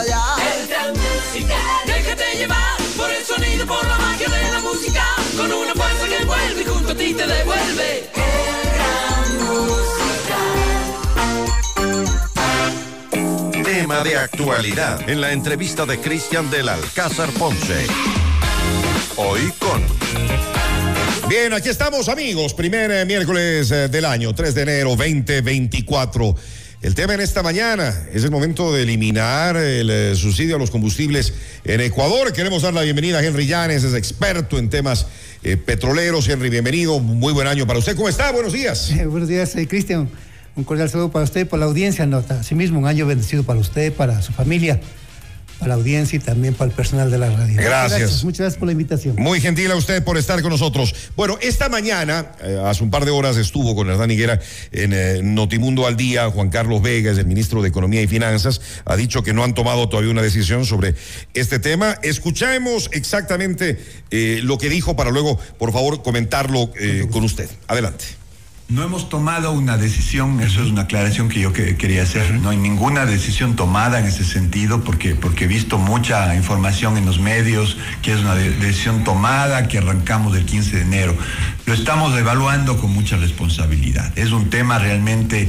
El gran musical. Déjate llevar por el sonido, por la magia de la música. Con una fuerza que vuelve y junto a ti te devuelve. El gran musical. Tema de actualidad en la entrevista de Cristian del Alcázar Ponce. Hoy con Bien, aquí estamos amigos, primer eh, miércoles eh, del año, 3 de enero 2024. El tema en esta mañana es el momento de eliminar el eh, subsidio a los combustibles en Ecuador. Queremos dar la bienvenida a Henry Llanes, es experto en temas eh, petroleros. Henry, bienvenido, muy buen año para usted. ¿Cómo está? Buenos días. Eh, buenos días, Cristian. Un cordial saludo para usted para la audiencia. No, asimismo, un año bendecido para usted, para su familia, para la audiencia y también para el personal de la radio. Gracias. Muchas gracias por la invitación. Muy gentil a usted por estar con nosotros. Bueno, esta mañana, eh, hace un par de horas, estuvo con Hernán Higuera en eh, Notimundo al Día. Juan Carlos Vegas, el ministro de Economía y Finanzas, ha dicho que no han tomado todavía una decisión sobre este tema. Escuchemos exactamente eh, lo que dijo para luego, por favor, comentarlo con usted. Adelante. No hemos tomado una decisión, eso es una aclaración que yo que- quería hacer. No hay ninguna decisión tomada en ese sentido porque, porque he visto mucha información en los medios que es una de- decisión tomada, que arrancamos el 15 de enero. Lo estamos evaluando con mucha responsabilidad. Es un tema realmente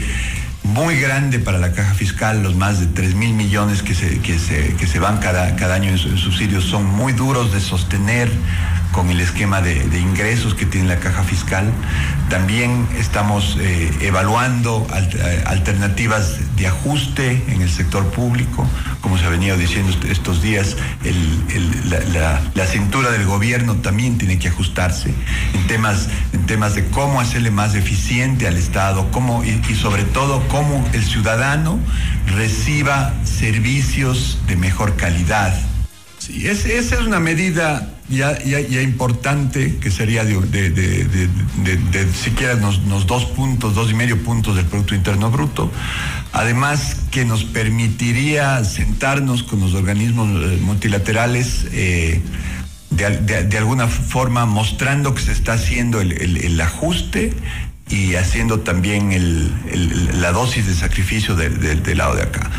muy grande para la caja fiscal, los más de 3 mil millones que se, que se, que se van cada, cada año en subsidios son muy duros de sostener con el esquema de, ingresos que tiene la caja fiscal. También estamos eh, evaluando al- eh, alternativas de ajuste en el sector público, como se ha venido diciendo est- estos días, la, cintura del gobierno también tiene que ajustarse en temas, en temas de cómo hacerle más eficiente al Estado, cómo, y, sobre todo cómo el ciudadano reciba servicios de mejor calidad. Sí, es- esa es una medida ya, ya, ya importante que sería de, de, de, siquiera unos, unos dos puntos, dos y medio puntos del Producto Interno Bruto. Además que nos permitiría sentarnos con los organismos eh, multilaterales eh, de, al- de- de alguna forma mostrando que se está haciendo el, el- ajuste y haciendo también el- la dosis de sacrificio del lado de acá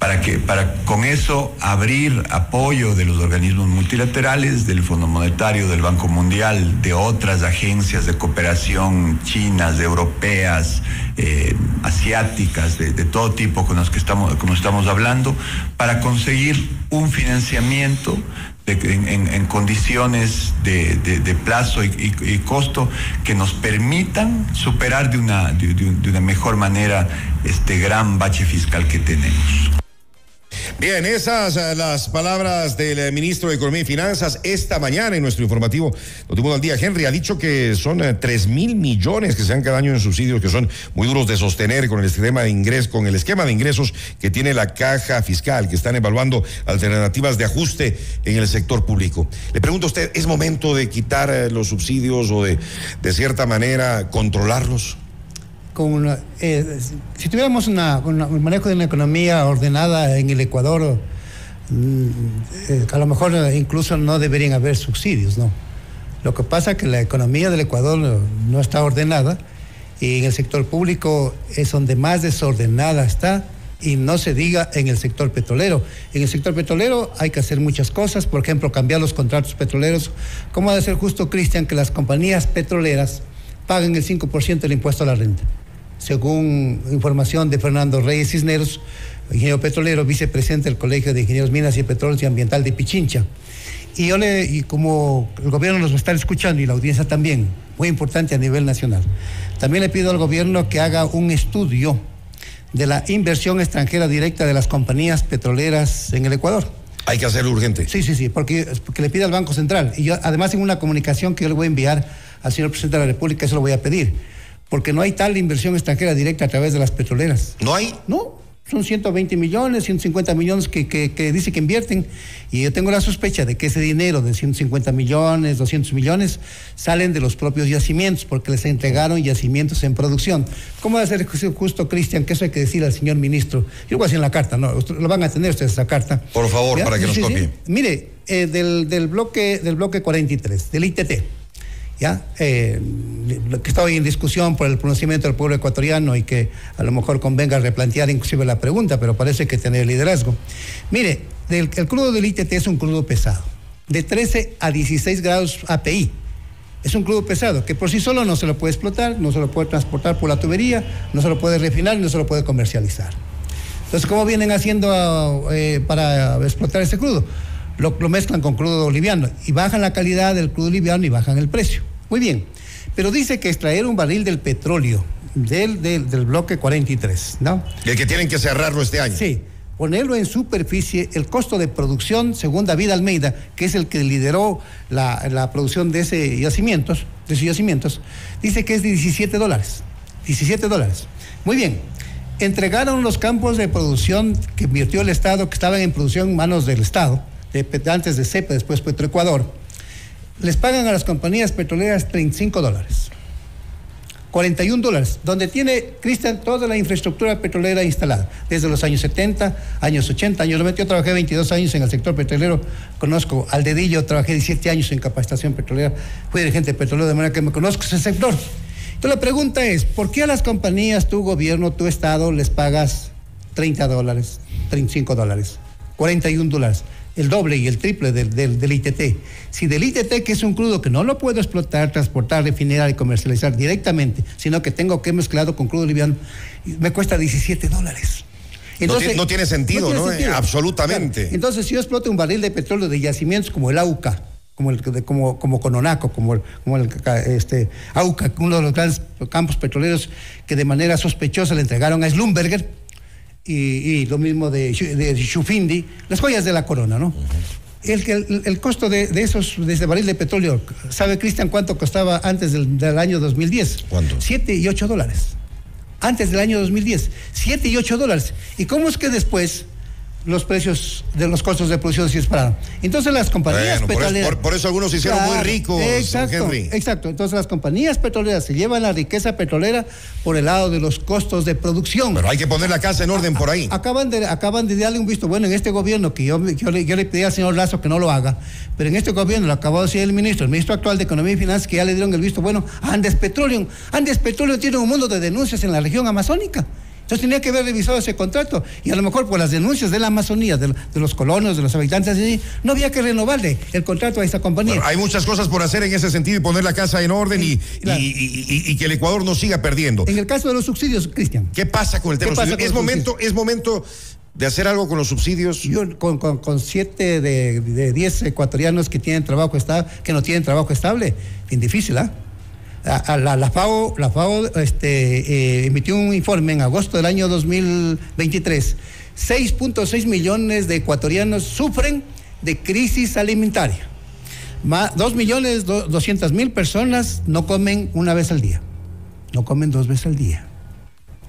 para que para con eso abrir apoyo de los organismos multilaterales, del Fondo Monetario, del Banco Mundial, de otras agencias de cooperación chinas, europeas, eh, asiáticas, de, todo tipo con las que estamos, como estamos hablando, para conseguir un financiamiento en, condiciones de, de- plazo y, y- costo que nos permitan superar de una, de- de un- de una mejor manera este gran bache fiscal que tenemos. Bien, esas eh, las palabras del eh, ministro de Economía y Finanzas esta mañana en nuestro informativo Notimundo al Día. Henry ha dicho que son eh, tres mil millones que se dan cada año en subsidios que son muy duros de sostener con el esquema de ingresos, con el esquema de ingresos que tiene la caja fiscal, que están evaluando alternativas de ajuste en el sector público. Le pregunto a usted, ¿es momento de quitar los subsidios o de, de cierta manera, controlarlos? Con eh, si tuviéramos una- un manejo de una economía ordenada en el Ecuador, mm, eh, a lo mejor eh, incluso no deberían haber subsidios, ¿no? Lo que pasa es que la economía del Ecuador no, no está ordenada y en el sector público es donde más desordenada está y no se diga en el sector petrolero. En el sector petrolero hay que hacer muchas cosas, por ejemplo, cambiar los contratos petroleros. ¿Cómo ha de ser justo, Cristian, que las compañías petroleras paguen el 5% del impuesto a la renta? Según información de Fernando Reyes Cisneros, ingeniero petrolero, vicepresidente del Colegio de Ingenieros Minas y Petróleos y Ambiental de Pichincha. Y yo le, y como el gobierno nos va a estar escuchando y la audiencia también, muy importante a nivel nacional, también le pido al gobierno que haga un estudio de la inversión extranjera directa de las compañías petroleras en el Ecuador. Hay que hacerlo urgente. Sí, sí, sí, porque, porque le pide al Banco Central. Y yo, además, en una comunicación que yo le voy a enviar al señor presidente de la República, eso lo voy a pedir. Porque no hay tal inversión extranjera directa a través de las petroleras. ¿No hay? No, son 120 millones, 150 millones que, que, que dice que invierten. Y yo tengo la sospecha de que ese dinero de 150 millones, 200 millones, salen de los propios yacimientos, porque les entregaron yacimientos en producción. ¿Cómo va a ser justo, Cristian, que eso hay que decir al señor ministro? Yo lo voy a decir en la carta, ¿no? Lo van a tener ustedes esa carta. Por favor, ¿Ya? para que nos copie. Mire, eh, del, del bloque, del bloque 43, del ITT. ¿Ya? Eh, que está hoy en discusión por el conocimiento del pueblo ecuatoriano y que a lo mejor convenga replantear inclusive la pregunta, pero parece que tiene liderazgo. Mire, el crudo del ITT es un crudo pesado, de 13 a 16 grados API. Es un crudo pesado que por sí solo no se lo puede explotar, no se lo puede transportar por la tubería, no se lo puede refinar, no se lo puede comercializar. Entonces, ¿cómo vienen haciendo eh, para explotar ese crudo? Lo, lo, mezclan con crudo liviano y bajan la calidad del crudo liviano y bajan el precio. Muy bien, pero dice que extraer un barril del petróleo del, del, del bloque 43, ¿no? El que tienen que cerrarlo este año. Sí, ponerlo en superficie, el costo de producción, según David Almeida, que es el que lideró la, la producción de ese yacimientos, de esos yacimientos, dice que es de 17 dólares. 17 dólares. Muy bien. Entregaron los campos de producción que invirtió el Estado, que estaban en producción en manos del Estado, de, antes de CEPE, después Petroecuador. Les pagan a las compañías petroleras 35 dólares. 41 dólares, donde tiene Cristian toda la infraestructura petrolera instalada, desde los años 70, años 80, años 90. Yo trabajé 22 años en el sector petrolero, conozco al dedillo, trabajé 17 años en capacitación petrolera, fui dirigente petrolero, de manera que me conozco ese sector. Entonces la pregunta es, ¿por qué a las compañías, tu gobierno, tu Estado, les pagas 30 dólares, 35 dólares, 41 dólares? El doble y el triple del, del, del, ITT. Si del ITT, que es un crudo que no lo puedo explotar, transportar, refinar y comercializar directamente, sino que tengo que mezclado con crudo liviano, me cuesta 17 dólares. Entonces, no, no, tiene sentido, ¿no? Tiene sentido. Absolutamente. Claro. Entonces, si yo exploto un barril de petróleo de yacimientos como el AUCA, como el como como Cononaco, como el, como el este AUCA, uno de los grandes campos petroleros que de manera sospechosa le entregaron a Slumberger, y, y, lo mismo de, de, Shufindi, las joyas de la corona, ¿no? Uh -huh. el, el, el, costo de, de, esos, de ese barril de petróleo, ¿sabe Cristian cuánto costaba antes del, del año 2010? ¿Cuánto? 7 y 8 dólares. Antes del año 2010, 7 y 8 dólares. ¿Y cómo es que después los precios de los costos de producción se dispararon. Entonces las compañías bueno, petroleras... Por, por, eso algunos se hicieron claro, muy ricos, exacto, Henry. Exacto, entonces las compañías petroleras se llevan la riqueza petrolera por el lado de los costos de producción. Pero hay que poner la casa en orden a, por ahí. Acaban de, acaban de darle un visto bueno en este gobierno, que yo, yo, le, yo le pedí al señor Lazo que no lo haga, pero en este gobierno lo acabó de decir el ministro, el ministro actual de Economía y Finanzas, que ya le dieron el visto bueno a Andes Petroleum. Andes Petroleum tiene un mundo de denuncias en la región amazónica. Entonces tenía que haber revisado ese contrato y a lo mejor por las denuncias de la Amazonía, de, de los colonos, de los habitantes allí, no había que renovarle el contrato a esa compañía. Bueno, hay muchas cosas por hacer en ese sentido y poner la casa en orden y, claro. y, y, y, que el Ecuador no siga perdiendo. En el caso de los subsidios, Cristian. ¿Qué pasa con el tema de los subsidios? Es momento, es momento de hacer algo con los subsidios. Yo con, con, con siete de, de diez ecuatorianos que tienen trabajo estable, que no tienen trabajo estable, bien difícil, ¿ah? ¿eh? La, FAO, la este, eh, emitió un informe en agosto del año 2023. 6.6 millones de ecuatorianos sufren de crisis alimentaria. 2 millones 200 mil personas no comen una vez al día. No comen dos veces al día.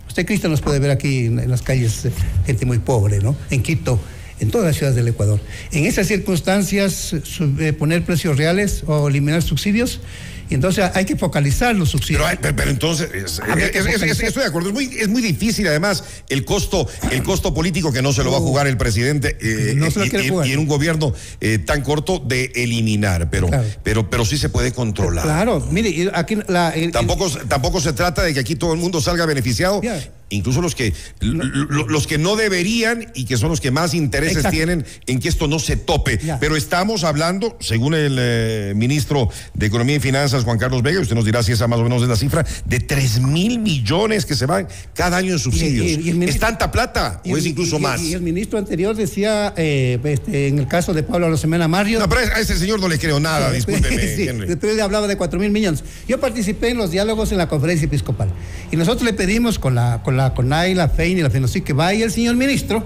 Usted, Cristian, nos puede ver aquí en, las calles, eh, gente muy pobre, ¿no? En Quito, en todas las ciudades del Ecuador. En esas circunstancias, eh, poner precios reales o eliminar subsidios entonces hay que focalizar los subsidios. Pero, pero, pero entonces, es, es, es, estoy de acuerdo, es muy, es muy difícil además el costo, el costo político que no se lo va a jugar el presidente eh, no se y, lo jugar. y, en un gobierno eh, tan corto de eliminar, pero, claro. pero, pero sí se puede controlar. Claro, mire, aquí la, el, tampoco, el, tampoco se trata de que aquí todo el mundo salga beneficiado. Yeah incluso los que no. los que no deberían y que son los que más intereses Exacto. tienen en que esto no se tope. Ya. Pero estamos hablando, según el eh, ministro de Economía y Finanzas, Juan Carlos Vega, usted nos dirá si esa más o menos es la cifra, de 3 mil millones que se van cada año en subsidios. Y, y, y ministro, ¿Es tanta plata o es incluso más? Y el ministro anterior decía, eh, este, en el caso de Pablo Rosemena Mario... No, pero a ese señor no le creo nada, discúlpeme, sí, Henry. Después le hablaba de 4 mil millones. Yo participé en los diálogos en la conferencia episcopal y nosotros le pedimos con la, con la la CONAI, la FEIN y la FENOCI, que vaya el señor ministro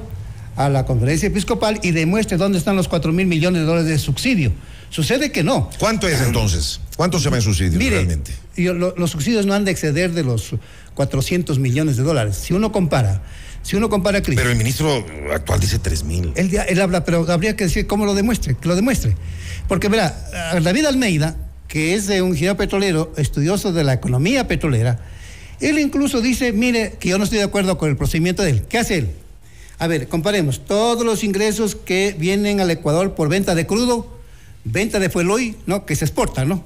a la conferencia episcopal y demuestre dónde están los 4 mil millones de dólares de subsidio. Sucede que no. ¿Cuánto es entonces? ¿Cuánto se va en subsidios Mire, realmente? Yo, lo, los subsidios no han de exceder de los 400 millones de dólares. Si uno compara, si uno compara... Pero el ministro actual dice 3 mil. Él, él, habla, pero habría que decir cómo lo demuestre, que lo demuestre. Porque, verá, David Almeida, que es de un ingeniero petrolero, estudioso de la economía petrolera, él incluso dice, mire, que yo no estoy de acuerdo con el procedimiento de él. ¿Qué hace él? A ver, comparemos todos los ingresos que vienen al Ecuador por venta de crudo, venta de fueloy, ¿no? Que se exporta, ¿no?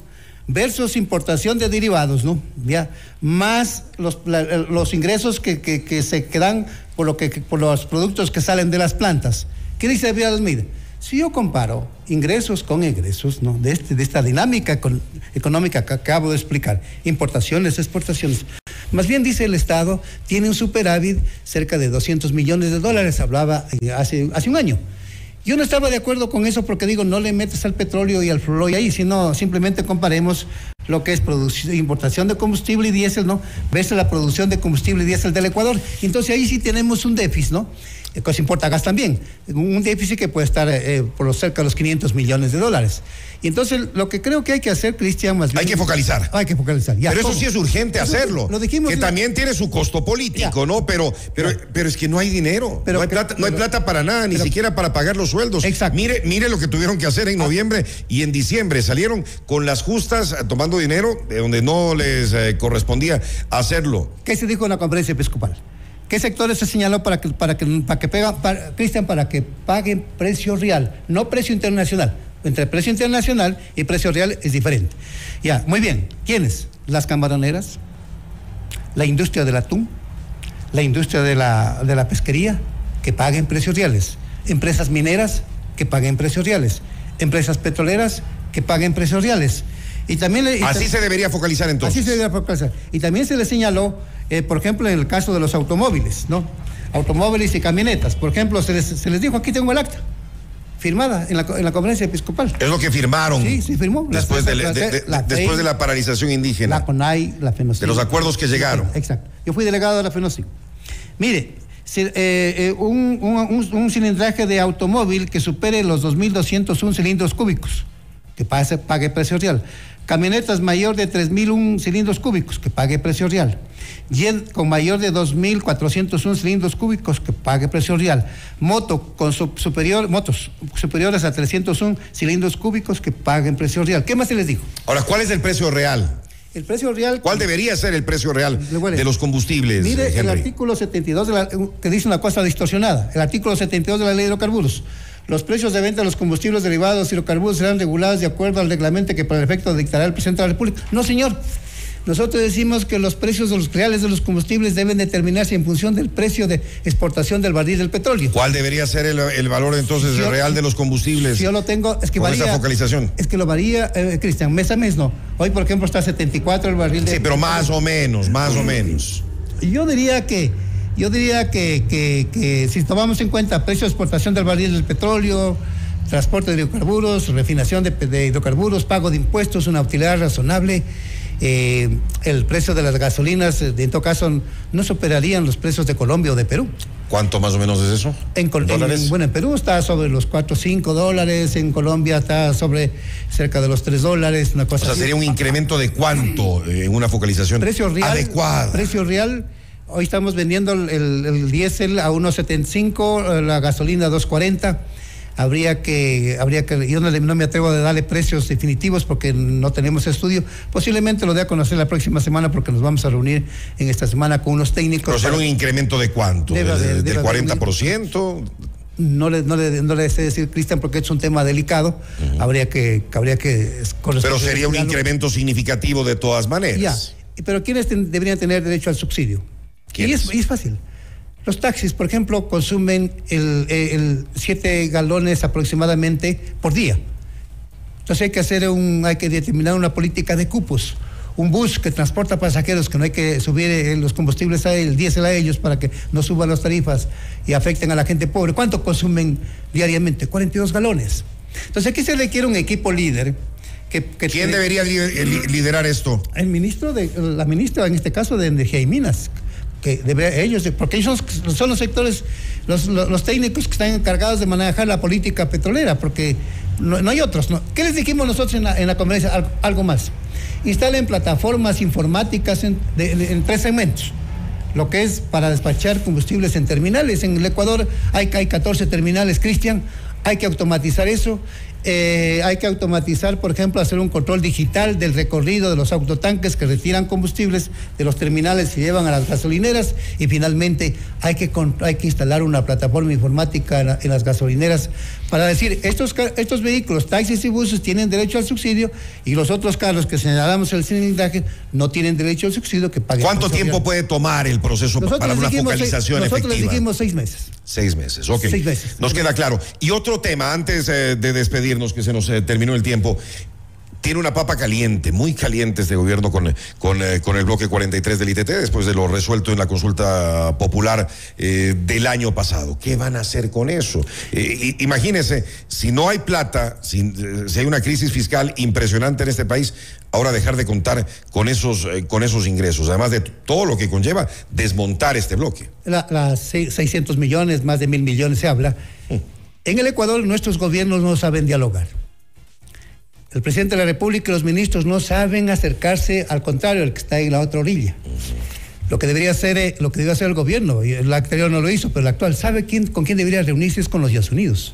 versus importación de derivados, ¿no? Ya, más los, los ingresos que, que- se quedan por, lo que, por los productos que salen de las plantas. ¿Qué dice Almeida? Si yo comparo ingresos con egresos, ¿no? De, este, de esta dinámica econ- económica que acabo de explicar, importaciones, exportaciones, más bien dice el Estado, tiene un superávit cerca de 200 millones de dólares, hablaba eh, hace, un año. Yo no estaba de acuerdo con eso porque digo, no le metes al petróleo y al fluoro y ahí, sino simplemente comparemos lo que es importación de combustible y diésel, ¿no? Versus la producción de combustible y diésel del Ecuador. Entonces ahí sí tenemos un déficit, ¿no? Eh, Que se importa gas también. Un déficit que puede estar eh, por los cerca de los 500 millones de dólares. Y entonces lo que creo que hay que hacer, Cristian, más bien. Hay que focalizar. Hay que focalizar. ya. Pero eso sí es urgente Eso hacerlo. Lo dijimos. que la- también tiene su costo político, Ya. ¿no? Pero, pero, pero es que no hay dinero. Pero no, hay plata, no hay plata para nada, ni siquiera para pagar los sueldos. Exacto. Ah. Mire, mire lo que tuvieron que hacer en noviembre y en diciembre. Salieron con las justas eh, tomando dinero de donde no les eh, correspondía hacerlo. ¿Qué se dijo en la conferencia episcopal? ¿Qué sectores se señaló para que, para que, para que Cristian, para que paguen precio real, no precio internacional? Entre precio internacional y precio real es diferente. Ya, muy bien. ¿Quiénes? Las camaroneras, la industria del atún, la industria de la, de la pesquería, que paguen precios reales. Empresas mineras, que paguen precios reales. Empresas petroleras, que paguen precios reales. Y también le- y Así se debería focalizar entonces. Así se debe focalizar. Y también se le señaló, eh, por ejemplo, en el caso de los automóviles, ¿no? Automóviles y camionetas. Por ejemplo, se les, se les dijo, aquí tengo el acta, firmada en la, en la conferencia episcopal. Es lo que firmaron. Sí, sí, firmó. La- Después, de, la- de- de- la- después de la paralización indígena. La CONAI, la FENOCIN. De los acuerdos que llegaron. Exacto. Yo fui delegado de la FENOCIN. Mire, si, eh, eh, un, un- un- un cilindraje de automóvil que supere los 2.201 cilindros cúbicos, que pase- pague precio real. Camionetas mayor de 3.001 cilindros cúbicos, que pague precio real. Jet con mayor de 2.401 cilindros cúbicos, que pague precio real. Moto con su- superior, motos superiores a 301 cilindros cúbicos, que paguen precio real. ¿Qué más se les dijo? Ahora, ¿cuál es el precio real? El precio real. ¿Cuál debería ser el precio real de los combustibles? Mire el artículo 72, de la- que dice una cosa distorsionada. El artículo 72 de la ley de hidrocarburos. Los precios de venta de los combustibles derivados de hidrocarburos serán regulados de acuerdo al reglamento que para el efecto dictará el presidente de la República. No, señor. Nosotros decimos que los precios de los reales de los combustibles deben determinarse en función del precio de exportación del barril del petróleo. ¿Cuál debería ser el, el valor entonces yo- real de los combustibles? Si yo lo tengo, es que Con varía. esa focalización. Es que lo varía, eh, Cristian, mes a mes no. Hoy, por ejemplo, está a 74 el barril de Sí, pero más o menos, más o menos. Yo diría que, yo diría que, que, que si tomamos en cuenta precio de exportación del barril del petróleo, transporte de hidrocarburos, refinación de, de hidrocarburos, pago de impuestos, una utilidad razonable, eh, el precio de las gasolinas, eh, en todo caso, no superarían los precios de Colombia o de Perú. ¿Cuánto más o menos es eso? En, ¿Dólares? en- bueno, en Perú está sobre los 4 o 5 dólares, en Colombia está sobre cerca de los 3 dólares, una o cosa sea, así. sería un incremento de cuánto eh, en una focalización Precio real. adecuada. Precio real. Hoy estamos vendiendo el, el- el diésel a 1.75, eh, la gasolina a 2.40. Habría que, habría que, yo no, no me atrevo a darle precios definitivos porque no tenemos estudio. Posiblemente lo dé a conocer la próxima semana porque nos vamos a reunir en esta semana con unos técnicos. Pero será un incremento de cuánto? ¿Del- haber- ¿Del debe haber un- 40%? No le, no, le, no le sé decir, Cristian, porque es un tema delicado. Habría que, habría que Pero sería un corresponder- incremento significativo de todas maneras. Ya, pero ¿quiénes ten- deberían tener derecho al subsidio? Y es, y es fácil. Los taxis, por ejemplo, consumen el, el siete galones aproximadamente por día. Entonces hay que hacer un, hay que determinar una política de cupos. Un bus que transporta pasajeros, que no hay que subir eh, los combustibles a el diésel a ellos para que no suban las tarifas y afecten a la gente pobre. ¿Cuánto consumen diariamente? 42 galones. Entonces aquí se requiere un equipo líder. Que, que ¿Quién tiene- debería li- li- liderar esto? el ministro de la ministra en este caso de energía y minas que ellos porque ellos son, los sectores los, los, técnicos que están encargados de manejar la política petrolera porque no, hay otros ¿no? ¿qué les dijimos nosotros en la, en la conferencia algo, más. Instalen plataformas informáticas en, de- de- tres segmentos. Lo que es para despachar combustibles en terminales. En el Ecuador hay, hay 14 terminales Cristian. Hay que automatizar eso. Eh, hay que automatizar, por ejemplo, hacer un control digital del recorrido de los autotanques que retiran combustibles de los terminales y llevan a las gasolineras. Y finalmente hay que, hay que instalar una plataforma informática en, las gasolineras para decir, estos, estos vehículos, taxis y buses tienen derecho al subsidio y los otros carros que señalamos el cilindraje no tienen derecho al subsidio que paguen. ¿Cuánto tiempo puede tomar el proceso para una focalización nosotros efectiva? Nosotros dijimos seis meses. Seis meses, ok. Seis meses. Nos queda claro. Y otro tema, antes eh, de despedirnos, que se nos eh, terminó el tiempo tiene una papa caliente, muy caliente este gobierno con, con, eh, con, el bloque 43 del ITT, después de lo resuelto en la consulta popular eh, del año pasado. ¿Qué van a hacer con eso? Eh, imagínense, si no hay plata, si, si, hay una crisis fiscal impresionante en este país, ahora dejar de contar con esos, con esos ingresos, además de todo lo que conlleva desmontar este bloque. Las 600 millones, más de mil millones se habla. Mm. En el Ecuador nuestros gobiernos no saben dialogar. El presidente de la República y los ministros no saben acercarse al contrario, el que está en la otra orilla. Lo que debería hacer, eh, lo que debería hacer el gobierno, y el anterior no lo hizo, pero el actual sabe quién, con quién debería reunirse es con los Estados Unidos.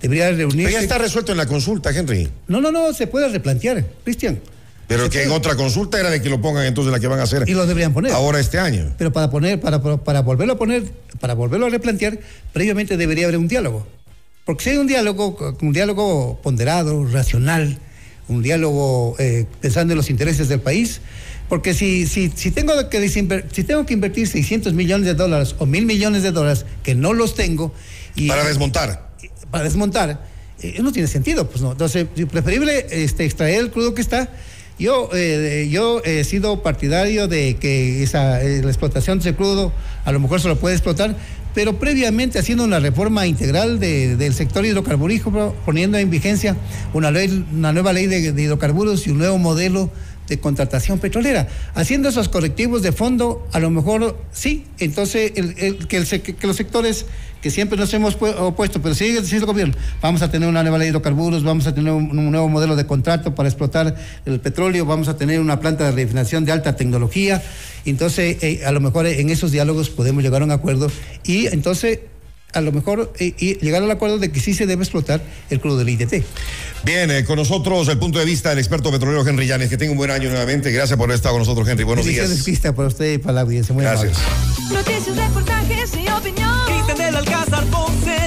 Debería reunirse. Pero ya está resuelto en la consulta, Henry. No, no, no, se puede replantear, Cristian. Pero que en otra consulta era de que lo pongan entonces la que van a hacer. Y lo deberían poner. Ahora este año. Pero para poner, para, para volverlo a poner, para volverlo a replantear, previamente debería haber un diálogo. Porque si hay un diálogo, un diálogo ponderado, racional, un diálogo eh, pensando en los intereses del país, porque si, si, si, tengo que si tengo que invertir 600 millones de dólares o mil millones de dólares, que no los tengo... Y, para desmontar. Para desmontar, eh, no tiene sentido, pues no. Entonces, preferible este, extraer el crudo que está. Yo, eh, yo he sido partidario de que esa, la explotación de ese crudo a lo mejor se lo puede explotar, pero previamente haciendo una reforma integral del sector hidrocarburífero, poniendo en vigencia una, ley, una nueva ley de, hidrocarburos y un nuevo modelo de contratación petrolera. Haciendo esos correctivos de fondo, a lo mejor sí, entonces el, que, que, los sectores que siempre nos hemos opuesto, pero sigue el gobierno, vamos a tener una nueva ley de hidrocarburos, vamos a tener un, nuevo modelo de contrato para explotar el petróleo, vamos a tener una planta de refinación de alta tecnología, entonces eh, a lo mejor en esos diálogos podemos llegar a un acuerdo y entonces a lo mejor eh, y llegar al acuerdo de que sí se debe explotar el crudo del ITT. Bien, eh, con nosotros el punto de vista del experto petrolero Henry Llanes. Que tenga un buen año nuevamente. Gracias por estar con nosotros, Henry. Buenos Felicidades días. Pista para usted y para la audiencia. Muy Gracias. Amable. Noticias, reportajes y opinión. Cristian del Alcázar Ponce.